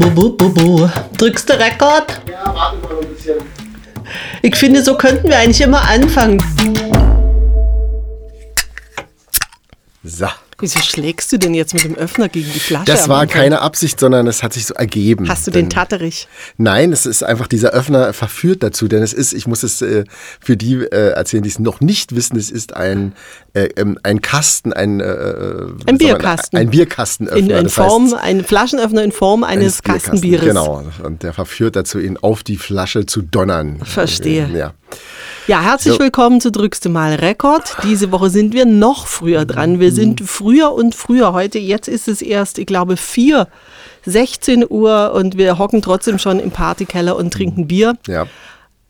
bu, bu, bu. Drückst du Rekord? Ja, warte mal ein bisschen. Ich finde, so könnten wir eigentlich immer anfangen. So. Wieso schlägst du denn jetzt mit dem Öffner gegen die Flasche? Das war keine Absicht, sondern es hat sich so ergeben. Hast du den Denn- Tatterich? Nein, es ist einfach, dieser Öffner verführt dazu, denn es ist, ich muss es äh, für die äh, erzählen, die es noch nicht wissen, es ist ein, äh, ähm, ein Kasten, ein, äh, äh, wie sagt man, Bierkasten. Ein Bierkastenöffner. In, in Form, heißt, ein Flaschenöffner in Form eines Bierkasten, Kastenbieres. Genau, und der verführt dazu, ihn auf die Flasche zu donnern. Verstehe. Ja. Ja, herzlich So. willkommen zu Drückste Mal Rekord. Diese Woche sind wir noch früher dran. Wir sind früher und früher heute. Jetzt ist es erst, ich glaube, 4, 16 Uhr und wir hocken trotzdem schon im Partykeller und trinken Bier. ja.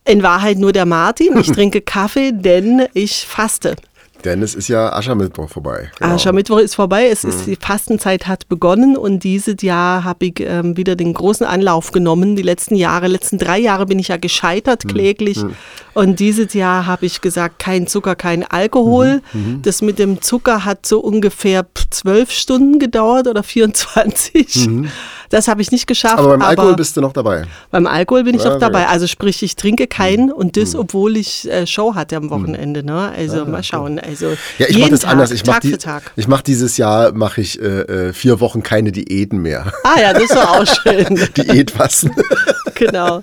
In Wahrheit nur der Martin. Ich trinke Kaffee, denn ich faste. Denn es ist ja Aschermittwoch vorbei. Genau. Aschermittwoch ist vorbei, es ist die Fastenzeit hat begonnen und dieses Jahr habe ich ähm, wieder den großen Anlauf genommen. Die letzten Jahre, letzten drei Jahre bin ich ja gescheitert kläglich und dieses Jahr habe ich gesagt, kein Zucker, kein Alkohol. Das mit dem Zucker hat so ungefähr zwölf Stunden gedauert oder 24. Das habe ich nicht geschafft. Aber beim Alkohol bist du noch dabei. Beim Alkohol bin ich Ja, auch dabei. Also sprich, ich trinke keinen und das, obwohl ich äh, Show hatte am Wochenende. Ne? Also mal schauen. Also Ja, ich mache das Tag, anders. Ich mache Tag die, für Tag. ich mach dieses Jahr mache ich äh, äh, vier Wochen keine Diäten mehr. Ah ja, das war auch schön. Diätfasten. genau.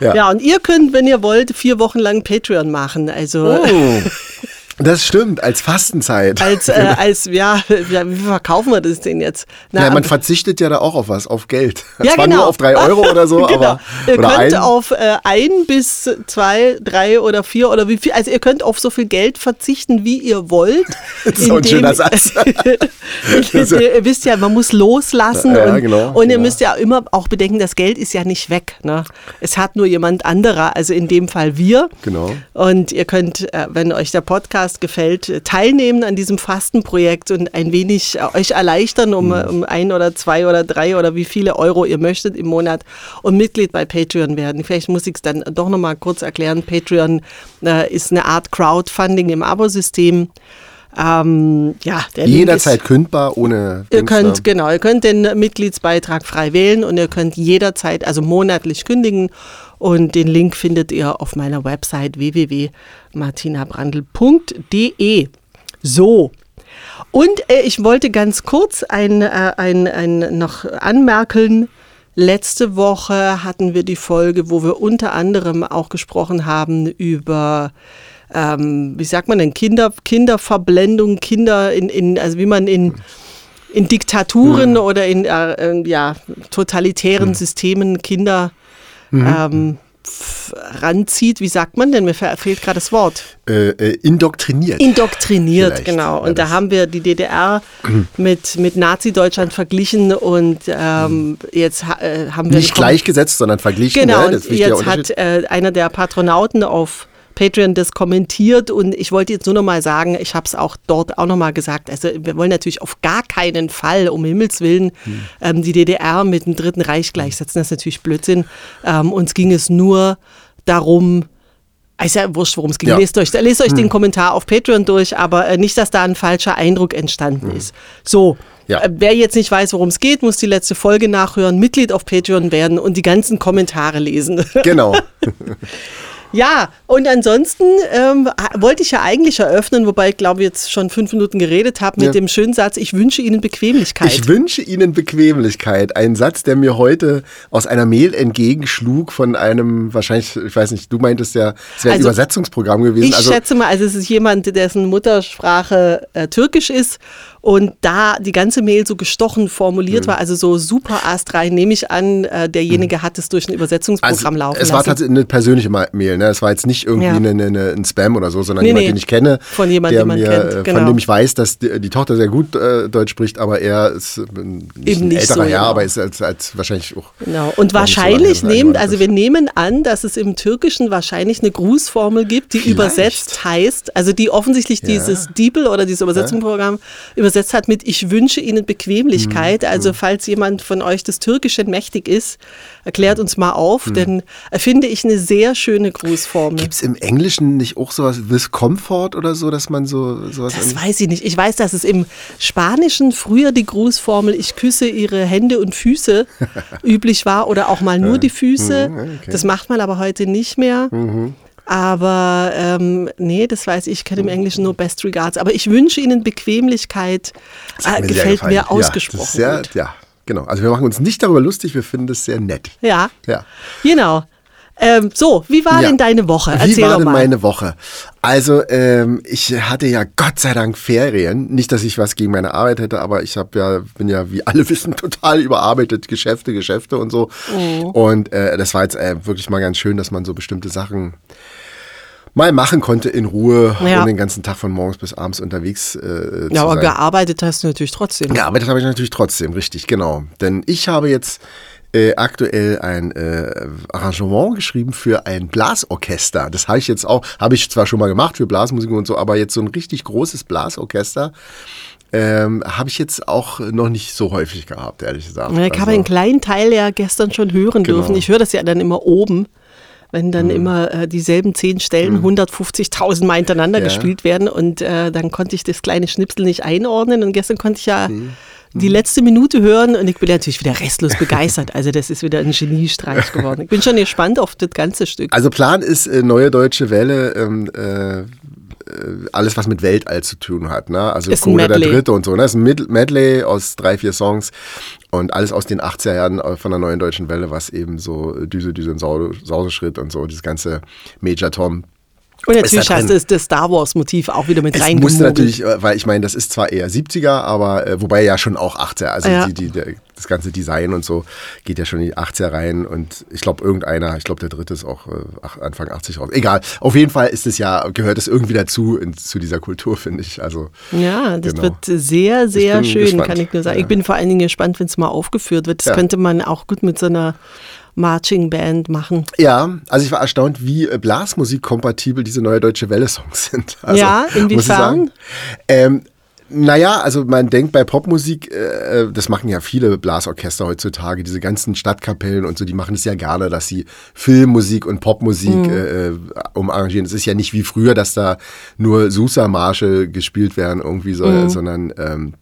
Ja. Ja. und ihr könnt, wenn ihr wollt, vier Wochen lang Patreon machen. Also Oh. Das stimmt, als Fastenzeit. als, äh, als ja, wie verkaufen wir das denn jetzt? Na, ja, man aber- verzichtet ja da auch auf was, auf Geld. Ja, Zwar genau. nur auf drei Euro oder so, genau. aber ihr könnt ein. auf äh, ein bis zwei, drei oder vier oder wie viel, also ihr könnt auf so viel Geld verzichten, wie ihr wollt. Das ist auch ein schöner Satz. ihr, ihr wisst ja, man muss loslassen Ja, und, genau, und ihr genau. müsst ja immer auch bedenken, das Geld ist ja nicht weg. Ne? Es hat nur jemand anderer, also in dem Fall wir. Genau. Und ihr könnt, äh, wenn euch der Podcast gefällt, äh, teilnehmen an diesem Fastenprojekt und ein wenig äh, euch erleichtern um, Mhm. um ein oder zwei oder drei oder wie viele Euro ihr möchtet im Monat und Mitglied bei Patreon werden. Vielleicht muss ich es dann doch nochmal kurz erklären. Patreon äh, ist eine Art Crowdfunding im Abosystem. Ähm, ja, Jederzeit ist, kündbar, ohne Ihr könnt, genau, ihr könnt den Mitgliedsbeitrag frei wählen und ihr könnt jederzeit, also monatlich kündigen. Und den Link findet ihr auf meiner Website www.martinabrandl.de. So. Und äh, ich wollte ganz kurz ein, äh, ein, ein noch anmerken. Letzte Woche hatten wir die Folge, wo wir unter anderem auch gesprochen haben über ähm, wie sagt man denn, Kinder, Kinderverblendung, Kinder in, in, also wie man in, in Diktaturen oder in äh, äh, ja, totalitären Systemen Kinder ähm, f- ranzieht. Wie sagt man denn? Mir fe- fehlt gerade das Wort. Äh, äh, indoktriniert. Indoktriniert, Vielleicht. genau. Ja, Und da das- haben wir die DDR mit, mit Nazi-Deutschland verglichen und ähm, jetzt ha- äh, haben wir... Nicht gleichgesetzt, sondern verglichen. Genau, ne? und jetzt hat äh, einer der Patronauten auf Patreon das kommentiert und ich wollte jetzt nur noch mal sagen, ich habe es auch dort auch noch mal gesagt, also wir wollen natürlich auf gar keinen Fall, um Himmels Willen, Hm. ähm, die DDR mit dem Dritten Reich gleichsetzen, das ist natürlich Blödsinn. Ähm, uns ging es nur darum, ist ja wurscht, worum es ging. Ja. Hm. Lest euch, lest euch den Kommentar auf Patreon durch, aber äh, nicht, dass da ein falscher Eindruck entstanden ist. So, Hm. Ja. äh, wer jetzt nicht weiß, worum es geht, muss die letzte Folge nachhören, Mitglied auf Patreon werden und die ganzen Kommentare lesen. Genau. ja, und ansonsten ähm, wollte ich ja eigentlich eröffnen, wobei ich glaube, jetzt schon fünf Minuten geredet habe, mit Ja. dem schönen Satz, ich wünsche Ihnen Bequemlichkeit. Ich wünsche Ihnen Bequemlichkeit. Ein Satz, der mir heute aus einer Mail entgegenschlug von einem, wahrscheinlich, ich weiß nicht, du meintest ja, es wäre ein Also, Übersetzungsprogramm gewesen. Ich also, schätze mal, also es ist jemand, dessen Muttersprache äh, türkisch ist und da die ganze Mail so gestochen Mhm. formuliert war, also so super astrein, nehme ich an, äh, derjenige hat es durch ein Übersetzungsprogramm laufen Mhm. es war lassen. tatsächlich eine persönliche Ma- Mail, ne? Es war jetzt nicht irgendwie Ja. eine, eine, ein Spam oder so, sondern Nee, jemand, nee. den ich kenne, Von jemand, der den man mir, kennt, äh, genau. von dem ich weiß, dass die, die Tochter sehr gut äh, Deutsch spricht, aber er ist äh, nicht Eben ein nicht älterer so, Herr, genau. aber ist als, als wahrscheinlich auch. Genau. Und so wahrscheinlich lange nehmen, also wir nehmen an, dass es im Türkischen wahrscheinlich eine Grußformel gibt, die Vielleicht. übersetzt heißt, also die offensichtlich Ja. dieses DeepL oder dieses Übersetzungsprogramm übersetzt hat mit Ich wünsche Ihnen Bequemlichkeit. Mhm. Also falls jemand von euch des Türkischen mächtig ist, erklärt uns mal auf, Mhm. denn äh, finde ich eine sehr schöne Grußformel. Gibt es im Englischen nicht auch sowas, with comfort oder so, dass man so sowas. Das weiß ich nicht. Ich weiß, dass es im Spanischen früher die Grußformel Ich küsse ihre Hände und Füße üblich war oder auch mal nur die Füße. Mhm, okay. Das macht man aber heute nicht mehr. Aber ähm, nee, das weiß ich, ich kenne im Englischen nur Best Regards. Aber ich wünsche Ihnen Bequemlichkeit. Äh, mir gefällt mir Ja, ausgesprochen. ist sehr, gut. Ja, genau. Also wir machen uns nicht darüber lustig, wir finden das sehr nett. Ja, Ja. genau. Ähm, so, wie war Ja. denn deine Woche? Wie Erzähl war doch denn mal. meine Woche? Also, ähm, ich hatte ja Gott sei Dank Ferien. Nicht, dass ich was gegen meine Arbeit hätte, aber ich habe ja, bin ja, wie alle wissen, total überarbeitet. Geschäfte, Geschäfte und so. Mhm. Und äh, das war jetzt äh, wirklich mal ganz schön, dass man so bestimmte Sachen mal machen konnte in Ruhe Ja. und den ganzen Tag von morgens bis abends unterwegs äh, zu ja, aber sein. gearbeitet hast du natürlich trotzdem. Gearbeitet habe ich natürlich trotzdem, richtig, genau. Denn ich habe jetzt äh, aktuell ein äh, Arrangement geschrieben für ein Blasorchester. Das habe ich jetzt auch, habe ich zwar schon mal gemacht für Blasmusik und so, aber jetzt so ein richtig großes Blasorchester ähm, habe ich jetzt auch noch nicht so häufig gehabt, ehrlich gesagt. Ich habe Also- einen kleinen Teil ja gestern schon hören Genau. dürfen. Ich höre das ja dann immer oben, wenn dann Mhm. immer äh, dieselben zehn Stellen 150.000 Mal hintereinander Ja. gespielt werden und äh, dann konnte ich das kleine Schnipsel nicht einordnen und gestern konnte ich ja Mhm. Die letzte Minute hören und ich bin natürlich wieder restlos begeistert. Also das ist wieder ein Geniestreich geworden. Ich bin schon gespannt auf das ganze Stück. Also Plan ist äh, neue deutsche Welle, ähm, äh, äh, alles was mit Weltall zu tun hat, ne? Also Ist Coda der. Dritte und so, ne? Ist ein Medley aus drei, vier Songs und alles aus den 80er Jahren äh, von der neuen deutschen Welle, was eben so Düse, Düse und Sau- Sauseschritt und so, dieses ganze Major Tom. Und natürlich hast du das Star Wars Motiv auch wieder mit reingemogelt. musste natürlich, äh, weil ich meine, das ist zwar eher 70er, aber äh, wobei ja schon auch 80er, also Ja. die, die, der, das ganze Design und so geht ja schon in die 80er rein und ich glaube irgendeiner, ich glaube der dritte ist auch äh, Anfang 80 raus. Egal, auf jeden Fall ist es ja, gehört es irgendwie dazu in, zu dieser Kultur, finde ich. Also Ja, das Genau. wird sehr, sehr schön, gespannt. kann ich nur sagen. Ja. Ich bin vor allen Dingen gespannt, wenn es mal aufgeführt wird. Das Ja. könnte man auch gut mit so einer Marching Band machen. Ja, also ich war erstaunt, wie äh, Blasmusik-kompatibel diese neue deutsche Welle-Songs sind. Also, Ja, inwiefern? Ähm, naja, also man denkt bei Popmusik, äh, das machen ja viele Blasorchester heutzutage, diese ganzen Stadtkapellen und so, die machen es ja gerne, dass sie Filmmusik und Popmusik Mhm. äh, äh, umarrangieren. Es ist ja nicht wie früher, dass da nur Susa-Marsche gespielt werden irgendwie, so, Mhm. sondern ähm,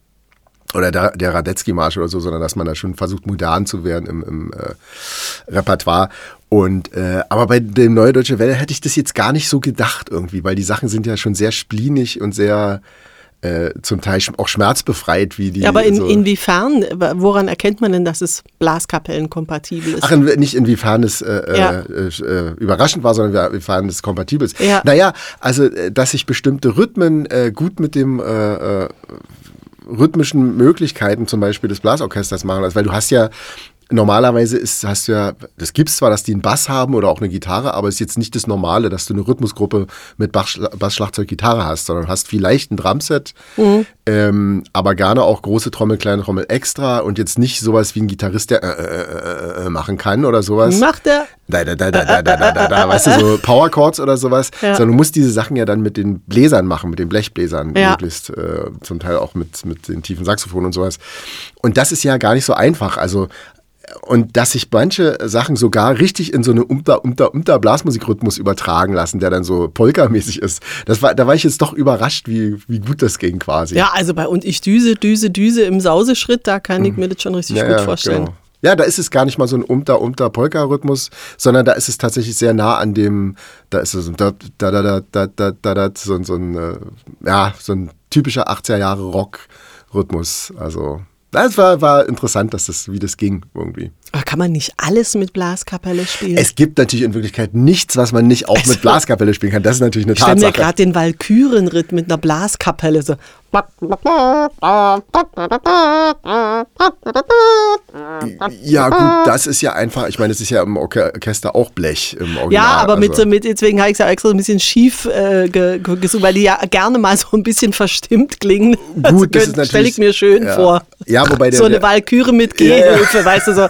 oder der, der Radetzky-Marsch oder so, sondern dass man da schon versucht, modern zu werden im, im äh, Repertoire. Und äh, aber bei dem Neue Deutsche Welle hätte ich das jetzt gar nicht so gedacht irgendwie, weil die Sachen sind ja schon sehr splinig und sehr äh, zum Teil auch schmerzbefreit, wie die. Ja, aber in, so inwiefern, woran erkennt man denn, dass es Blaskapellenkompatibel ist? Ach, in, nicht inwiefern es äh, Ja. äh, äh, überraschend war, sondern inwiefern es kompatibel ist. Ja. Naja, also, äh, dass sich bestimmte Rhythmen äh, gut mit dem äh, äh, rhythmischen Möglichkeiten zum Beispiel des Blasorchesters machen. Also, weil du hast ja normalerweise ist, hast du ja, das gibt's zwar, dass die einen Bass haben oder auch eine Gitarre, aber es ist jetzt nicht das Normale, dass du eine Rhythmusgruppe mit Bass, Bass Schlagzeug, Gitarre hast, sondern hast vielleicht ein Drumset, ähm, aber gerne auch große Trommel, kleine Trommel extra und jetzt nicht sowas wie ein Gitarrist, der äh, äh, äh, äh, machen kann oder sowas. Macht er? Da, da, da, da, da, da, da, da, da, weißt du, so Power Chords oder sowas. Ja. Sondern du musst diese Sachen ja dann mit den Bläsern machen, mit den Blechbläsern, Ja. möglichst, äh, zum Teil auch mit, mit den tiefen Saxophonen und sowas. Und das ist ja gar nicht so einfach. Also, und dass sich manche Sachen sogar richtig in so eine Umter, Umter, Umter Blasmusikrhythmus übertragen lassen, der dann so Polka-mäßig ist. Das war, da war ich jetzt doch überrascht, wie, wie gut das ging quasi. Ja, also bei und ich düse, düse, düse im Sauseschritt, da kann ich mir das schon richtig Ja, gut vorstellen. genau. Ja, da ist es gar nicht mal so ein umter umter Polka Rhythmus, sondern da ist es tatsächlich sehr nah an dem da ist es so ein da da da da da da da, so, ein- so ein äh, ja, so ein typischer 80er Jahre Rock Rhythmus, also das war, war interessant, dass das, wie das ging irgendwie. Aber kann man nicht alles mit Blaskapelle spielen? Es gibt natürlich in Wirklichkeit nichts, was man nicht auch Also- mit Blaskapelle spielen kann. Das ist natürlich eine ich stelle mir Tatsache. gerade den Walkürenritt mit einer Blaskapelle so. Ja, gut, das ist ja einfach, ich meine, es ist ja im Orche- Orchester auch Blech im Original. Ja, aber mit also. so, mit, deswegen habe ich es ja extra so ein bisschen schief äh, ge, gesucht, weil die ja gerne mal so ein bisschen verstimmt klingen. Gut, das ist stelle natürlich- ich mir schön ja. vor. Ja, wobei der, so eine Walküre mit Ja, ja. Gehhilfe, weißt du, so.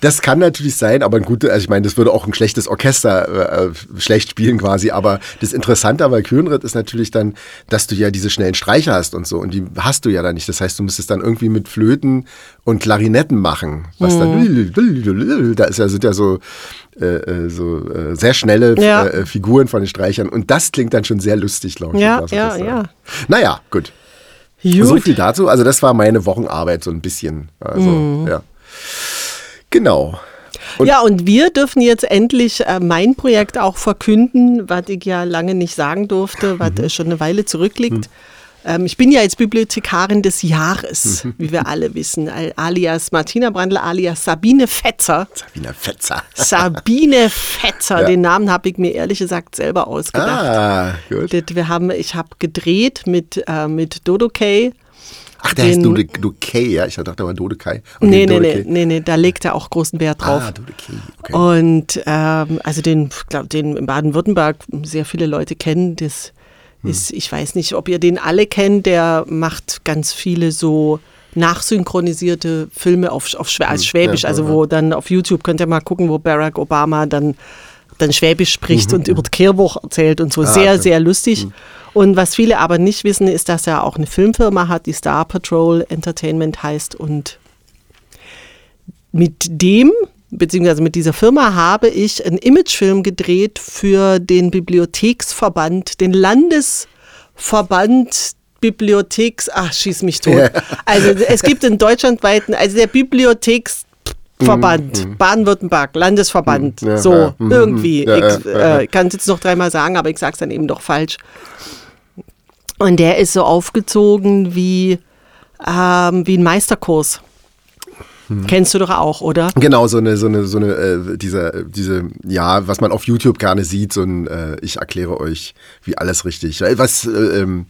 das kann natürlich sein, aber ein gutes, also ich meine, das würde auch ein schlechtes Orchester äh, schlecht spielen quasi, aber das Interessante am Walkürenritt ist natürlich dann, dass du ja diese schnellen Streicher hast und so und die hast du ja dann nicht. Das heißt, du müsstest dann irgendwie mit Flöten und Klarinetten machen, was Mhm. dann, da ist ja, sind ja so, äh, äh, so äh, sehr schnelle Ja. äh, Figuren von den Streichern und das klingt dann schon sehr lustig, glaube ich. Ja, ja, ja. Naja, gut. Gut. So viel dazu. Also das war meine Wochenarbeit so ein bisschen. Also, Mhm. ja. Genau. Und- ja, und wir dürfen jetzt endlich äh, mein Projekt auch verkünden, was ich ja lange nicht sagen durfte, was Mhm. äh, schon eine Weile zurückliegt. Ähm, ich bin ja jetzt Bibliothekarin des Jahres, Mhm. wie wir alle wissen, al- alias Martina Brandl, alias Sabine Fetzer. Sabina Fetzer. Sabine Fetzer, Ja. den Namen habe ich mir ehrlich gesagt selber ausgedacht. Ah, gut. Wir haben, ich habe gedreht mit, äh, mit Dodo Kay. Ach, der heißt den- Dode, Dodekei, ja? Ich dachte, der war Dodekai. Nee, nee, nee, nee, nee, da legt er auch großen Wert drauf. Ah, Dodekei, okay. Und ähm, also den, glaub, den in Baden-Württemberg sehr viele Leute kennen. Das. Ist, ich weiß nicht, ob ihr den alle kennt, der macht ganz viele so nachsynchronisierte Filme auf, auf Schwä als Schwäbisch, Hm. also wo dann auf YouTube könnt ihr mal gucken, wo Barack Obama dann, dann Schwäbisch spricht und über das Kehrbuch erzählt und so. sehr, Mhm, okay. sehr lustig. Und was viele aber nicht wissen, ist, dass er auch eine Filmfirma hat, die Star Patrol Entertainment heißt und mit dem, beziehungsweise mit dieser Firma, habe ich einen Imagefilm gedreht für den Bibliotheksverband, den Landesverband Bibliotheks, ach, schieß mich tot. Also es gibt in deutschlandweiten, also der Bibliotheksverband, Baden-Württemberg, Landesverband, Mhm. Ja, so ja, mhm, irgendwie. ja, ich äh, kann es jetzt noch dreimal sagen, aber ich sage es dann eben doch falsch. Und der ist so aufgezogen wie, ähm, wie ein Meisterkurs. Mhm. Kennst du doch auch, oder? Genau, so eine, so eine, so eine, äh, diese, diese, ja, was man auf YouTube gerne sieht, so ein, äh, ich erkläre euch, wie alles richtig, äh, was äh, ähm,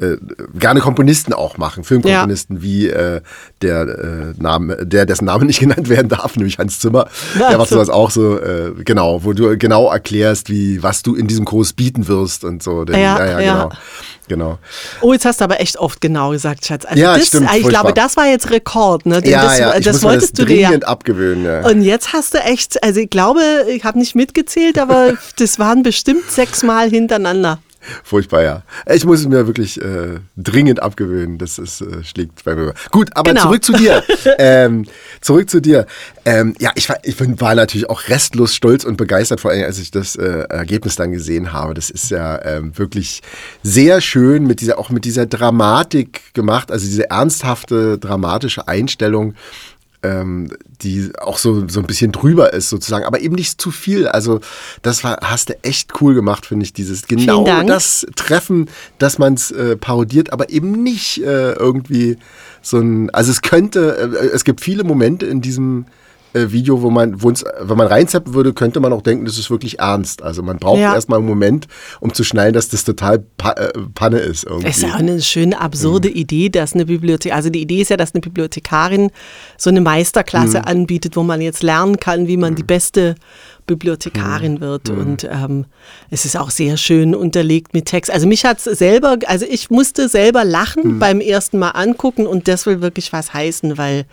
äh, gerne Komponisten auch machen, Filmkomponisten, wie äh, der Name, der dessen Name nicht genannt werden darf, nämlich Hans Zimmer. Ach Der macht so. sowas auch so, genau, wo du genau erklärst, wie, was du in diesem Kurs bieten wirst und so. Denn, Ja, ja, ja. genau. Genau. Oh, jetzt hast du aber echt oft genau gesagt, Schatz. Also Ja, das, stimmt, Ich glaube, das war jetzt Rekord. Ne? Ja, das, ja, ich das wolltest das du dir abgewöhnen. Ja. Und jetzt hast du echt, also ich glaube, ich habe nicht mitgezählt, aber das waren bestimmt sechsmal hintereinander. Furchtbar, ja. Ich muss es mir wirklich äh, dringend abgewöhnen. Das ist, äh, schlägt bei mir. Gut, aber Genau. zurück zu dir. ähm, zurück zu dir. Ähm, ja, ich war, ich bin, war natürlich auch restlos stolz und begeistert, vor allem als ich das äh, Ergebnis dann gesehen habe. Das ist ja ähm, wirklich sehr schön mit dieser, auch mit dieser Dramatik gemacht, also diese ernsthafte, dramatische Einstellung ähm, die auch so, so ein bisschen drüber ist sozusagen, aber eben nicht zu viel. Also das war, hast du echt cool gemacht, finde ich, dieses genau das Treffen, dass man es äh, parodiert, aber eben nicht äh, irgendwie so ein, also es könnte, äh, es gibt viele Momente in diesem äh, Video, wo man, wo uns, wenn man reinzappen würde, könnte man auch denken, das ist wirklich ernst. Also man braucht Ja. erstmal einen Moment, um zu schnallen, dass das total pa äh, Panne ist irgendwie. Es ist ja auch eine schöne, absurde Mhm. Idee, dass eine Bibliothek, also die Idee ist ja, dass eine Bibliothekarin so eine Meisterklasse Mhm. anbietet, wo man jetzt lernen kann, wie man die beste Bibliothekarin wird. Und ähm, es ist auch sehr schön unterlegt mit Text. Also mich hat es selber, also ich musste selber lachen beim ersten Mal angucken und das will wirklich was heißen, weil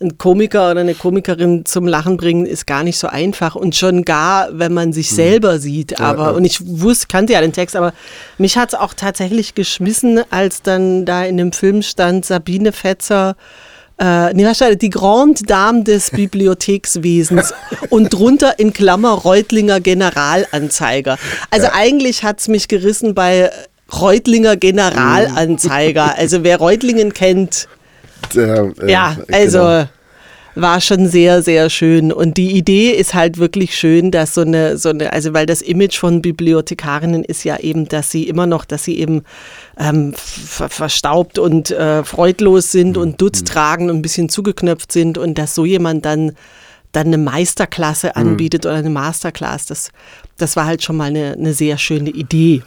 ein Komiker oder eine Komikerin zum Lachen bringen ist gar nicht so einfach und schon gar, wenn man sich selber sieht. Aber und ich wusste, kannte ja den Text, aber mich hat es auch tatsächlich geschmissen, als dann da in dem Film stand Sabine Fetzer. Äh, nee, die Grande Dame des Bibliothekswesens und drunter in Klammer Reutlinger Generalanzeiger. Also eigentlich hat es mich gerissen bei Reutlinger Generalanzeiger. Also wer Reutlingen kennt, Äh, äh, ja, genau. also war schon sehr, sehr schön. Und die Idee ist halt wirklich schön, dass so eine, so eine, also weil das Image von Bibliothekarinnen ist ja eben, dass sie immer noch, dass sie eben ähm, ver verstaubt und äh, freudlos sind Mhm. und Dutz tragen und ein bisschen zugeknöpft sind und dass so jemand dann dann eine Meisterklasse Mhm. anbietet oder eine Masterclass, das, das war halt schon mal eine, eine sehr schöne Idee.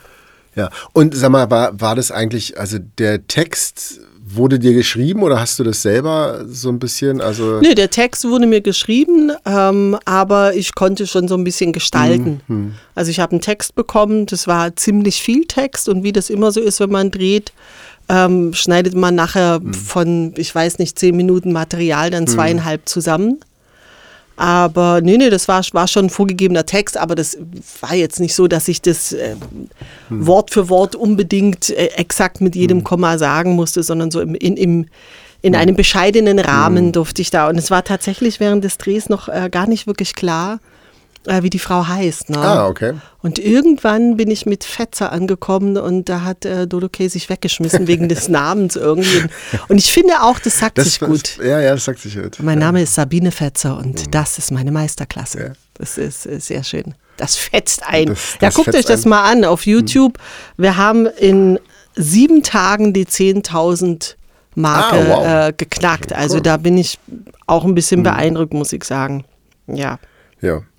Ja, und sag mal, war, war das eigentlich, also der Text wurde dir geschrieben oder hast du das selber so ein bisschen, also Nee, der Text wurde mir geschrieben, ähm, aber ich konnte schon so ein bisschen gestalten. Mhm, Also ich habe einen Text bekommen, das war ziemlich viel Text und wie das immer so ist, wenn man dreht, ähm, schneidet man nachher von, ich weiß nicht, zehn Minuten Material dann zweieinhalb zusammen. Aber nee, nee, das war, war schon ein vorgegebener Text, aber das war jetzt nicht so, dass ich das äh, Wort für Wort unbedingt äh, exakt mit jedem Komma sagen musste, sondern so im, in, im, in einem bescheidenen Rahmen durfte ich da. Und es war tatsächlich während des Drehs noch äh, gar nicht wirklich klar, äh, wie die Frau heißt. Ne? Ah, okay. Und irgendwann bin ich mit Fetzer angekommen und da hat äh, Dodo Kay sich weggeschmissen wegen des Namens irgendwie. Und ich finde auch, das sagt Das, sich gut. ja, ja, das sagt sich gut. Mein Name ist Sabine Fetzer und das ist meine Meisterklasse. Ja. Das ist, ist sehr schön. Das fetzt ein. Das- ja, das guckt euch das ein. mal an auf YouTube. Wir haben in sieben Tagen die 10.000 Marke Ah, wow. äh, geknackt. Also da bin ich auch ein bisschen beeindruckt, muss ich sagen. Ja. Ja.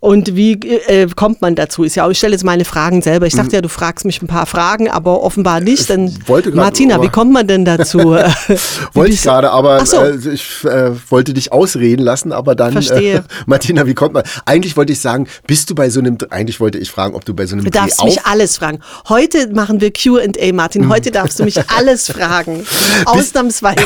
Und wie äh, kommt man dazu? Ist ja auch, ich stelle jetzt meine Fragen selber. Ich dachte ja, du fragst mich ein paar Fragen, aber offenbar nicht. Grad, Martina, wie kommt man denn dazu? Wollte ich gerade, aber so. äh, ich äh, wollte dich ausreden lassen, aber dann. Verstehe. Äh, Martina, wie kommt man? Eigentlich wollte ich sagen, bist du bei so einem. Eigentlich wollte ich fragen, ob du bei so einem Du darfst Dreh mich alles fragen. Heute machen wir QA, Martin. Heute darfst du mich alles fragen. Ausnahmsweise.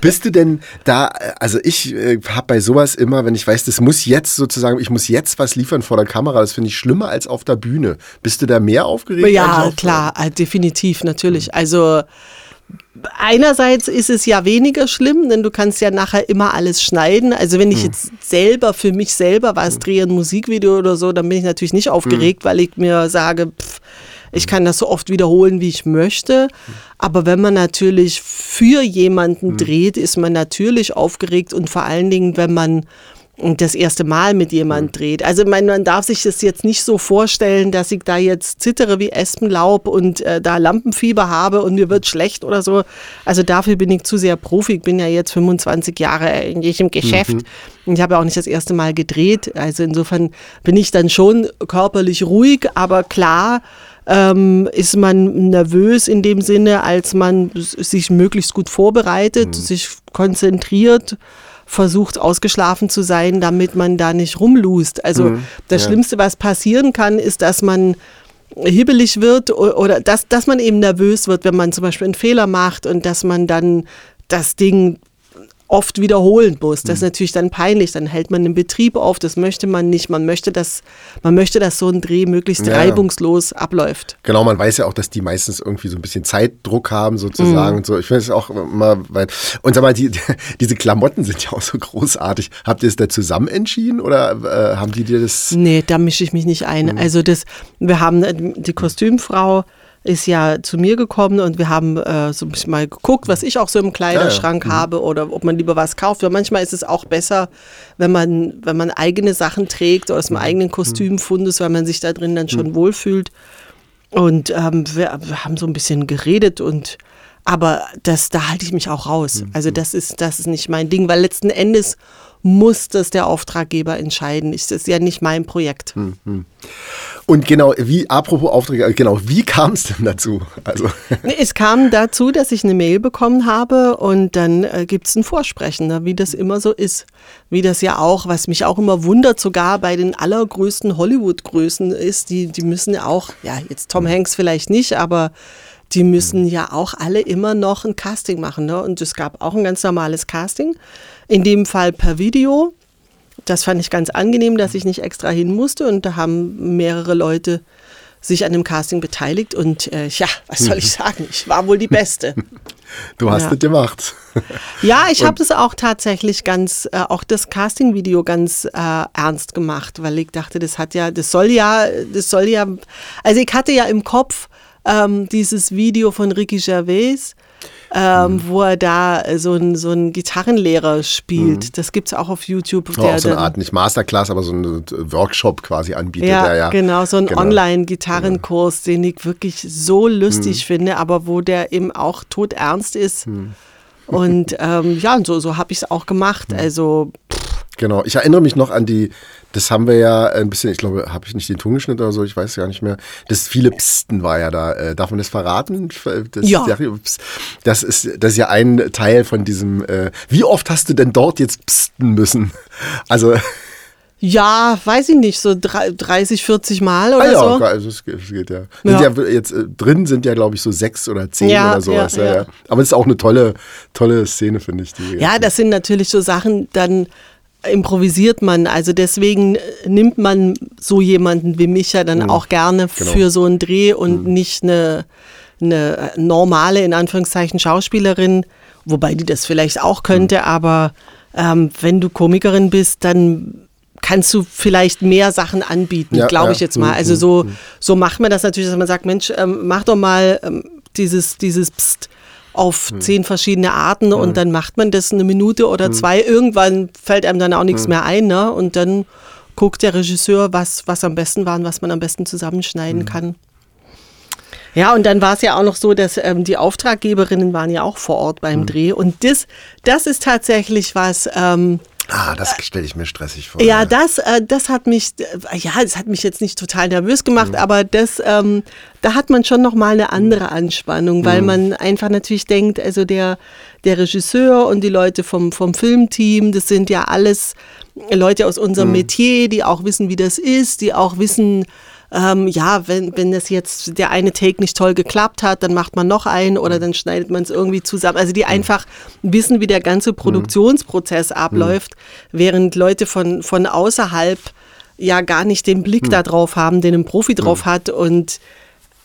Bist du denn da, also ich äh, habe bei sowas immer, wenn ich weiß, das muss jetzt sozusagen, ich muss jetzt was liefern vor der Kamera, das finde ich schlimmer als auf der Bühne. Bist du da mehr aufgeregt? Ja, als auf- klar, äh, definitiv, natürlich. Also einerseits ist es ja weniger schlimm, denn du kannst ja nachher immer alles schneiden. Also wenn ich jetzt selber für mich selber was drehe, ein Musikvideo oder so, dann bin ich natürlich nicht aufgeregt, weil ich mir sage, pff, ich kann das so oft wiederholen, wie ich möchte. Aber wenn man natürlich für jemanden dreht, ist man natürlich aufgeregt und vor allen Dingen, wenn man das erste Mal mit jemand dreht. Also man, man darf sich das jetzt nicht so vorstellen, dass ich da jetzt zittere wie Espenlaub und äh, da Lampenfieber habe und mir wird schlecht oder so. Also dafür bin ich zu sehr Profi. Ich bin ja jetzt 25 Jahre in diesem Geschäft und ich habe ja auch nicht das erste Mal gedreht. Also insofern bin ich dann schon körperlich ruhig, aber klar, ähm, ist man nervös in dem Sinne, als man sich möglichst gut vorbereitet, sich konzentriert, versucht ausgeschlafen zu sein, damit man da nicht rumlust. Also das ja. Schlimmste, was passieren kann, ist, dass man hibbelig wird oder dass, dass man eben nervös wird, wenn man zum Beispiel einen Fehler macht und dass man dann das Ding oft wiederholen muss. Das ist natürlich dann peinlich. Dann hält man den Betrieb auf. Das möchte man nicht. Man möchte, dass, man möchte, dass so ein Dreh möglichst Ja, reibungslos abläuft. Genau, man weiß ja auch, dass die meistens irgendwie so ein bisschen Zeitdruck haben sozusagen Mhm. und so. Ich finde es auch immer, weil, und sag mal, die, diese Klamotten sind ja auch so großartig. Habt ihr es da zusammen entschieden oder äh, haben die dir das? Nee, da mische ich mich nicht ein. Also das, wir haben äh, die Kostümfrau ist ja zu mir gekommen und wir haben äh, so ein bisschen mal geguckt, was ich auch so im Kleiderschrank habe oder ob man lieber was kauft. Weil manchmal ist es auch besser, wenn man, wenn man eigene Sachen trägt oder aus dem eigenen Kostümfund ist, weil man sich da drin dann schon wohlfühlt. Und ähm, wir, wir haben so ein bisschen geredet und aber das, da halte ich mich auch raus. Also das ist, das ist nicht mein Ding, weil letzten Endes muss das der Auftraggeber entscheiden. Ich- Das ist ja nicht mein Projekt. Und genau, wie, apropos Aufträge, äh, genau, wie kam es denn dazu? Also, Es kam dazu, dass ich eine Mail bekommen habe und dann äh, gibt es ein Vorsprechen, ne, wie das immer so ist. Wie das ja auch, was mich auch immer wundert, sogar bei den allergrößten Hollywood-Größen ist, die, die müssen ja auch, ja, jetzt Tom Hanks vielleicht nicht, aber die müssen ja auch alle immer noch ein Casting machen. Ne? Und es gab auch ein ganz normales Casting, in dem Fall per Video. Das fand ich ganz angenehm, dass ich nicht extra hin musste und da haben mehrere Leute sich an dem Casting beteiligt und äh, ja, was soll ich sagen? Ich war wohl die Beste. du hast Ja. gemacht. Ja, ich habe das auch tatsächlich ganz, äh, auch das Casting-Video ganz äh, ernst gemacht, weil ich dachte, das hat ja, das soll ja, das soll ja, also ich hatte ja im Kopf ähm, dieses Video von Ricky Gervais, ähm, wo er da so einen so einen Gitarrenlehrer spielt. Das gibt es auch auf YouTube. Oh, auch so eine Art, nicht Masterclass, aber so einen Workshop quasi anbietet. Ja, der, ja. genau, so ein Genau. Online-Gitarrenkurs, den ich wirklich so lustig Hm. finde, aber wo der eben auch todernst ist. Und ähm, ja, so, so habe ich es auch gemacht. Hm. Also, Genau, ich erinnere mich noch an die, das haben wir ja ein bisschen, ich glaube, habe ich nicht den Ton geschnitten oder so, ich weiß gar nicht mehr. Das viele Psten war ja da. Äh, darf man das verraten? Das, Ja. Das ist, das ist ja ein Teil von diesem, äh, wie oft hast du denn dort jetzt psten müssen? Also, Ja, weiß ich nicht, so drei- 30, 40 Mal oder Ah ja, so. also es, geht- es geht ja. Ja. ja. jetzt äh, drin sind ja, glaube ich, so sechs oder zehn Ja, oder sowas. ja. Aber es ist auch eine tolle, tolle Szene, finde ich. Ja, das sind natürlich so Sachen, dann improvisiert man. Also deswegen äh, nimmt man so jemanden wie mich ja dann auch gerne Genau. für so einen Dreh und nicht eine, eine normale, in Anführungszeichen, Schauspielerin, wobei die das vielleicht auch könnte, aber ähm, wenn du Komikerin bist, dann kannst du vielleicht mehr Sachen anbieten, Ja, glaube ja. ich jetzt mal. Mhm, Also so, so macht man das natürlich, dass man sagt, Mensch, ähm, mach doch mal ähm, dieses, dieses Psst auf Hm. zehn verschiedene Arten und dann macht man das eine Minute oder zwei. Irgendwann fällt einem dann auch Hm. nichts mehr ein, ne? Und dann guckt der Regisseur, was, was am besten war und was man am besten zusammenschneiden Hm. kann. Ja, und dann war es ja auch noch so, dass ähm, die Auftraggeberinnen waren ja auch vor Ort Hm. beim Dreh. Und das, das ist tatsächlich was, ähm, Ah, das stelle ich mir stressig vor. ja, das, äh, das hat mich, äh, ja, das hat mich jetzt nicht total nervös gemacht, Mhm. aber das, ähm, da hat man schon noch mal eine andere Anspannung, weil Mhm. man einfach natürlich denkt, also der, der Regisseur und die Leute vom, vom Filmteam, das sind ja alles Leute aus Mhm. unserem Metier, die auch wissen, wie das ist, die auch wissen, ähm, ja, wenn, wenn das jetzt der eine Take nicht toll geklappt hat, dann macht man noch einen Mhm. oder dann schneidet man es irgendwie zusammen. Also die einfach wissen, wie der ganze Mhm. Produktionsprozess abläuft, während Leute von, von außerhalb ja gar nicht den Mhm. Blick da drauf haben, den ein Profi drauf hat und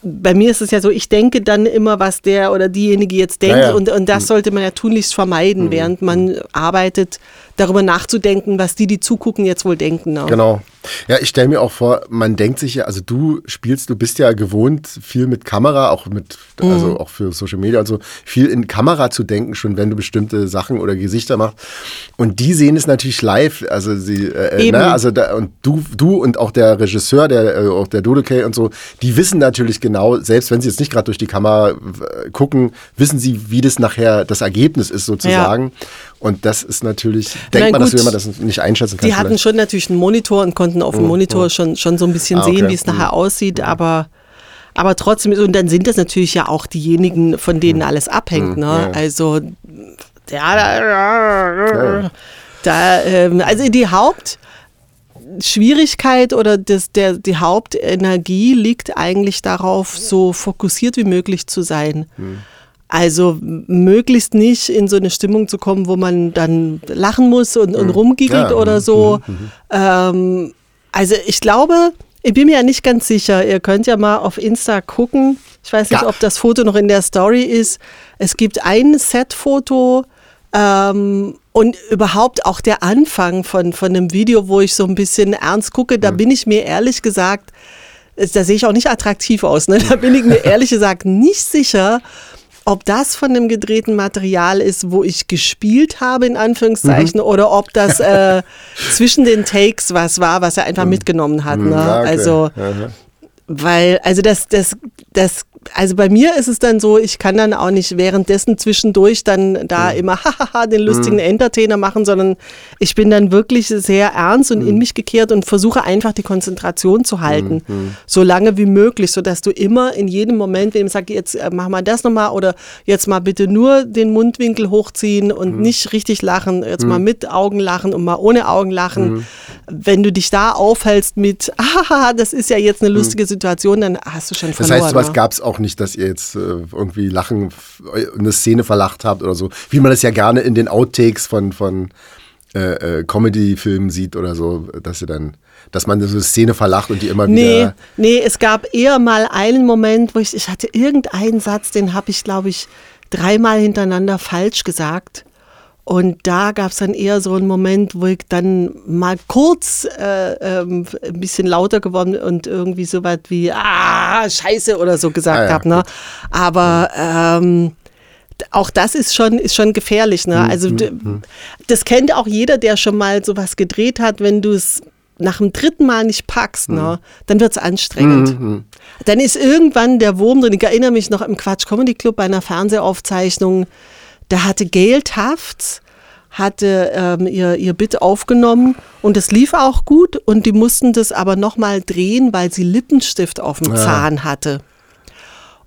bei mir ist es ja so, ich denke dann immer, was der oder diejenige jetzt denkt Ja, ja. Und, und das sollte man ja tunlichst vermeiden, während man arbeitet, darüber nachzudenken, was die, die zugucken, jetzt wohl denken. Ne? Genau. Ja, ich stelle mir auch vor, man denkt sich ja, also du spielst, du bist ja gewohnt, viel mit Kamera, auch mit, Mhm. also auch für Social Media und so, viel in Kamera zu denken, schon wenn du bestimmte Sachen oder Gesichter machst. Und die sehen es natürlich live, also sie, äh, Eben. ne, also da, und du, du und auch der Regisseur, der, äh, auch der Dodekay und so, die wissen natürlich genau, selbst wenn sie jetzt nicht gerade durch die Kamera äh, gucken, wissen sie, wie das nachher das Ergebnis ist sozusagen. Und das ist natürlich, denkt man, dass gut, wenn man das nicht einschätzen kann. Die hatten vielleicht. schon natürlich einen Monitor und konnten auf dem Monitor schon, schon so ein bisschen Ah, okay. sehen, wie es nachher aussieht, aber, aber trotzdem, und dann sind das natürlich ja auch diejenigen, von denen alles abhängt. Ne? ja. Also, ja, da, da ähm, also die Hauptschwierigkeit oder das, der, die Hauptenergie liegt eigentlich darauf, so fokussiert wie möglich zu sein. Also möglichst nicht in so eine Stimmung zu kommen, wo man dann lachen muss und, und rumgiggelt Ja, oder so. Ähm, also ich glaube, ich bin mir ja nicht ganz sicher. Ihr könnt ja mal auf Insta gucken. Ich weiß nicht, Ja. ob das Foto noch in der Story ist. Es gibt ein Set-Foto ähm, und überhaupt auch der Anfang von, von einem Video, wo ich so ein bisschen ernst gucke. Da bin ich mir ehrlich gesagt, da sehe ich auch nicht attraktiv aus. Ne? Da bin ich mir ehrlich gesagt nicht sicher, ob das von dem gedrehten Material ist, wo ich gespielt habe, in Anführungszeichen, Mhm. oder ob das äh, zwischen den Takes was war, was er einfach mitgenommen hat. Ne? Mhm. Ja, okay. Also, Aha. Weil, also das, das, das, also bei mir ist es dann so, ich kann dann auch nicht währenddessen zwischendurch dann da immer hahaha den lustigen Entertainer machen, sondern ich bin dann wirklich sehr ernst und in mich gekehrt und versuche einfach die Konzentration zu halten, so lange wie möglich, sodass du immer in jedem Moment, wenn jemand sagt, jetzt äh, mach mal das nochmal oder jetzt mal bitte nur den Mundwinkel hochziehen und nicht richtig lachen, jetzt mal mit Augen lachen und mal ohne Augen lachen. Wenn du dich da aufhältst mit, haha, das ist ja jetzt eine lustige Situation, dann hast du schon Das verloren. heißt, sowas ne? gab es auch nicht, dass ihr jetzt äh, irgendwie Lachen, eine Szene verlacht habt oder so, wie man das ja gerne in den Outtakes von, von äh, äh, Comedy-Filmen sieht oder so, dass ihr dann, dass man so eine Szene verlacht und die immer Nee, wieder. nee, es gab eher mal einen Moment, wo ich, ich hatte irgendeinen Satz, den habe ich, glaube ich, dreimal hintereinander falsch gesagt. Und da gab es dann eher so einen Moment, wo ich dann mal kurz äh, ähm, ein bisschen lauter geworden und irgendwie so was wie Ah, Scheiße oder so gesagt Ah ja, habe. Ne? Aber ähm, auch das ist schon, ist schon gefährlich. Mhm, Ne? Also d- das kennt auch jeder, der schon mal sowas gedreht hat, wenn du es nach dem dritten Mal nicht packst, ne, Mhm. dann wird es anstrengend. Dann ist irgendwann der Wurm drin. Ich erinnere mich noch im Quatsch Comedy Club bei einer Fernsehaufzeichnung, da hatte Gail Tafts hatte ähm, ihr, ihr Bit aufgenommen und es lief auch gut und die mussten das aber nochmal drehen, weil sie Lippenstift auf dem Zahn hatte.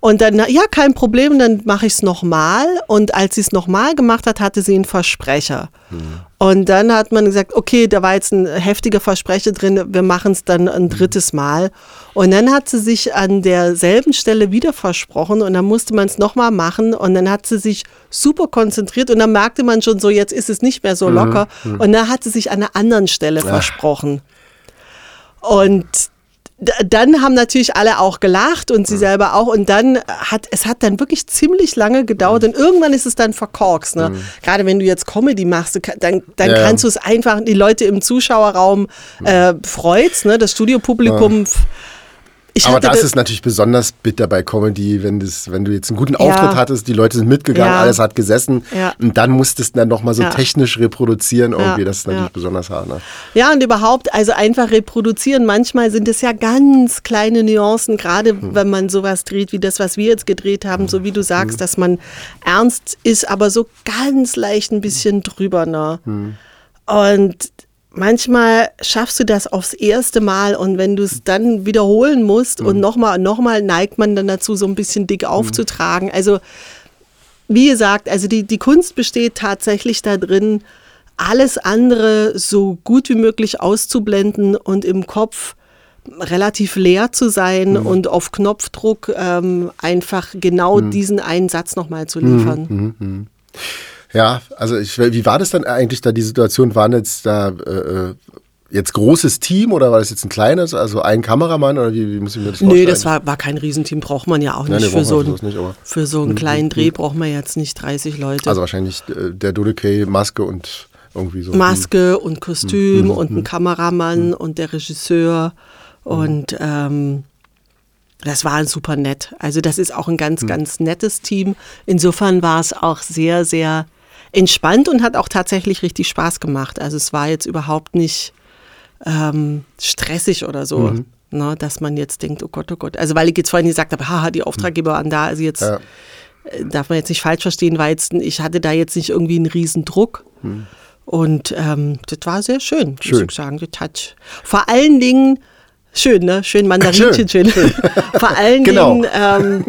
Und dann, ja, kein Problem, dann mache ich es nochmal. Und als sie es nochmal gemacht hat, hatte sie einen Versprecher. Und dann hat man gesagt, okay, da war jetzt ein heftiger Versprecher drin, wir machen es dann ein drittes Mal. Und dann hat sie sich an derselben Stelle wieder versprochen und dann musste man es nochmal machen und dann hat sie sich super konzentriert und dann merkte man schon so, jetzt ist es nicht mehr so locker. Und dann hat sie sich an einer anderen Stelle versprochen. Und dann haben natürlich alle auch gelacht und sie selber auch. Und dann hat es hat dann wirklich ziemlich lange gedauert und irgendwann ist es dann verkorkst. Ne? Gerade wenn du jetzt Comedy machst, dann, dann Ja. kannst du es einfach, die Leute im Zuschauerraum äh, freut's, ne? das Studiopublikum. f- Ich Aber das da- ist natürlich besonders bitter bei Comedy, wenn, das, wenn du jetzt einen guten Ja. Auftritt hattest, die Leute sind mitgegangen, Ja. alles hat gesessen Ja. und dann musstest du dann nochmal so technisch reproduzieren irgendwie. Das ist natürlich besonders hart. Ne? Ja, und überhaupt, also einfach reproduzieren. Manchmal sind es ja ganz kleine Nuancen, gerade Hm. wenn man sowas dreht, wie das, was wir jetzt gedreht haben, so wie du sagst, dass man ernst ist, aber so ganz leicht ein bisschen drüber. Ne? Hm. Und manchmal schaffst du das aufs erste Mal und wenn du es dann wiederholen musst Hm. und nochmal und nochmal neigt man dann dazu, so ein bisschen dick aufzutragen. Also wie gesagt, also die, die Kunst besteht tatsächlich da drin, alles andere so gut wie möglich auszublenden und im Kopf relativ leer zu sein und auf Knopfdruck ähm, einfach genau diesen einen Satz nochmal zu liefern. Ja, also ich, wie war das dann eigentlich da, die Situation? Waren jetzt da äh, äh, jetzt großes Team oder war das jetzt ein kleines, also ein Kameramann oder wie, wie muss ich mir das vorstellen? Nee, das war, war kein Riesenteam, braucht man ja auch Nein, nicht. nee, für, so man ein, sowas nicht, aber- für so einen kleinen Dreh braucht man jetzt nicht 30 Leute. Also wahrscheinlich äh, der Dodekay, Maske und irgendwie so. Maske und. Kostüm und ein Kameramann und der Regisseur. Und ähm, das war super nett. Also das ist auch ein ganz, ganz nettes Team. Insofern war es auch sehr, sehr entspannt und hat auch tatsächlich richtig Spaß gemacht. Also es war jetzt überhaupt nicht ähm, stressig oder so. Mhm. Ne, dass man jetzt denkt, oh Gott, oh Gott. Also weil ich jetzt vorhin gesagt habe, haha, die Auftraggeber waren da, also jetzt Ja. äh, darf man jetzt nicht falsch verstehen, weil jetzt, ich hatte da jetzt nicht irgendwie einen riesen Druck. Und ähm, das war sehr schön, muss Schön. ich sagen. Das hat vor allen Dingen schön, ne? Schön Mandarinchen, schön. vor allen Genau. Dingen ähm,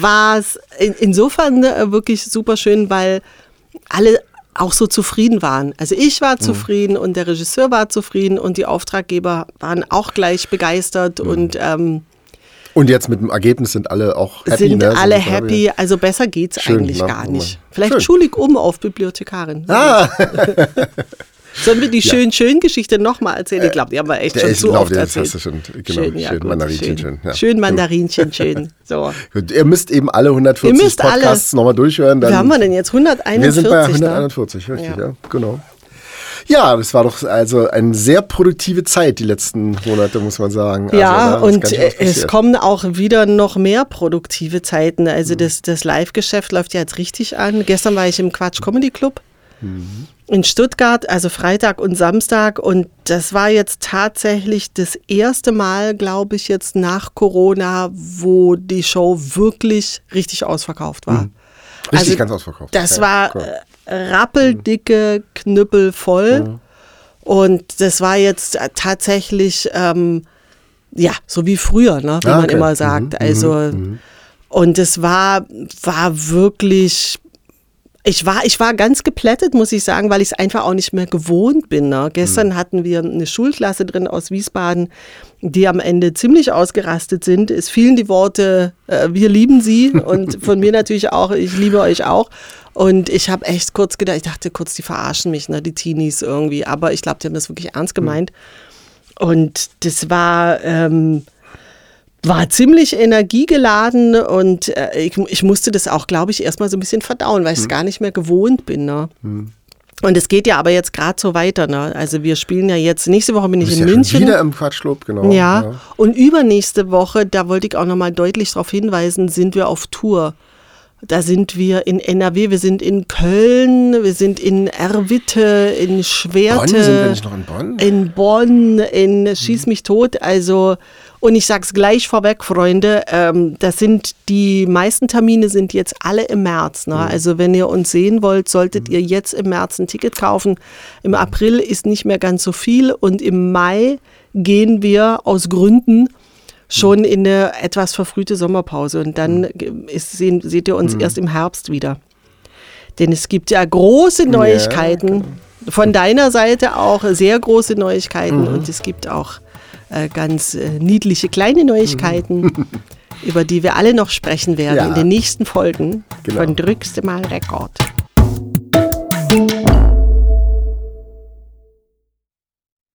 war es in, insofern äh, wirklich super schön, weil alle auch so zufrieden waren. Also ich war zufrieden und der Regisseur war zufrieden und die Auftraggeber waren auch gleich begeistert und ähm, Und jetzt mit dem Ergebnis sind alle auch happy. sind ne? alle Sind happy. Also besser geht's Schön, eigentlich ne? gar Oh nicht. Vielleicht Schön. schule ich um auf Bibliothekarin. Ah, Sollen wir die Schön-Schön-Geschichte nochmal erzählen? Ich glaube, die haben wir echt der schon ist, zu glaub, oft das erzählt. hast du schon, genau, schön, ja, gut, Mandarinchen, schön. schön. ja. Schön Mandarinchen, schön. So. Gut, ihr müsst eben alle 140 Ihr müsst Podcasts nochmal durchhören. Dann Wie haben wir denn jetzt? 141? Wir sind bei ne? 141, richtig, ja. Ja. genau. Ja, das war doch also eine sehr produktive Zeit, die letzten Monate, muss man sagen. Also, Ja, ist und schön äh, es. Mhm. kommen auch wieder noch mehr produktive Zeiten. Also das, das Live-Geschäft läuft ja jetzt richtig an. Gestern war ich im Quatsch Comedy Club Mhm. In Stuttgart, also Freitag und Samstag. Und das war jetzt tatsächlich das erste Mal, glaube ich, jetzt nach Corona, wo die Show wirklich richtig ausverkauft war. Richtig also ganz ausverkauft. Das Ja, war klar. äh, rappeldicke, knüppelvoll. Und das war jetzt tatsächlich, ähm, ja, so wie früher, ne, wie Ah, man okay. immer sagt. also, und es war, war wirklich, ich war, ich war ganz geplättet, muss ich sagen, weil ich es einfach auch nicht mehr gewohnt bin. Ne? Gestern hatten wir eine Schulklasse drin aus Wiesbaden, die am Ende ziemlich ausgerastet sind. Es fielen die Worte, äh, wir lieben sie und von mir natürlich auch, ich liebe euch auch. Und ich habe echt kurz gedacht, ich dachte kurz, die verarschen mich, ne, die Teenies irgendwie. Aber ich glaube, die haben das wirklich ernst gemeint. Und das war, ähm, war ziemlich energiegeladen und äh, ich, ich musste das auch, glaube ich, erstmal so ein bisschen verdauen, weil ich es gar nicht mehr gewohnt bin. Ne? Und es geht ja aber jetzt gerade so weiter. Ne? Also wir spielen ja jetzt, nächste Woche bin ich in ja München. Wieder im Quatschclub, genau. Ja. und übernächste Woche, da wollte ich auch nochmal deutlich darauf hinweisen, sind wir auf Tour. Da sind wir in NRW, wir sind in Köln, wir sind in Erwitte, in Schwerte. Bonn, sind wir nicht noch in Bonn? In Bonn, in Schieß mich tot. Also, und ich sag's gleich vorweg, Freunde, ähm, das sind die meisten Termine sind jetzt alle im März. Ne? Also, wenn ihr uns sehen wollt, solltet ihr jetzt im März ein Ticket kaufen. Im April ist nicht mehr ganz so viel und im Mai gehen wir aus Gründen schon in eine etwas verfrühte Sommerpause und dann ist, sehen, seht ihr uns erst im Herbst wieder. Denn es gibt ja große Neuigkeiten. Von deiner Seite auch sehr große Neuigkeiten und es gibt auch äh, ganz äh, niedliche kleine Neuigkeiten, über die wir alle noch sprechen werden Ja. in den nächsten Folgen Genau. von Drückste mal Rekord.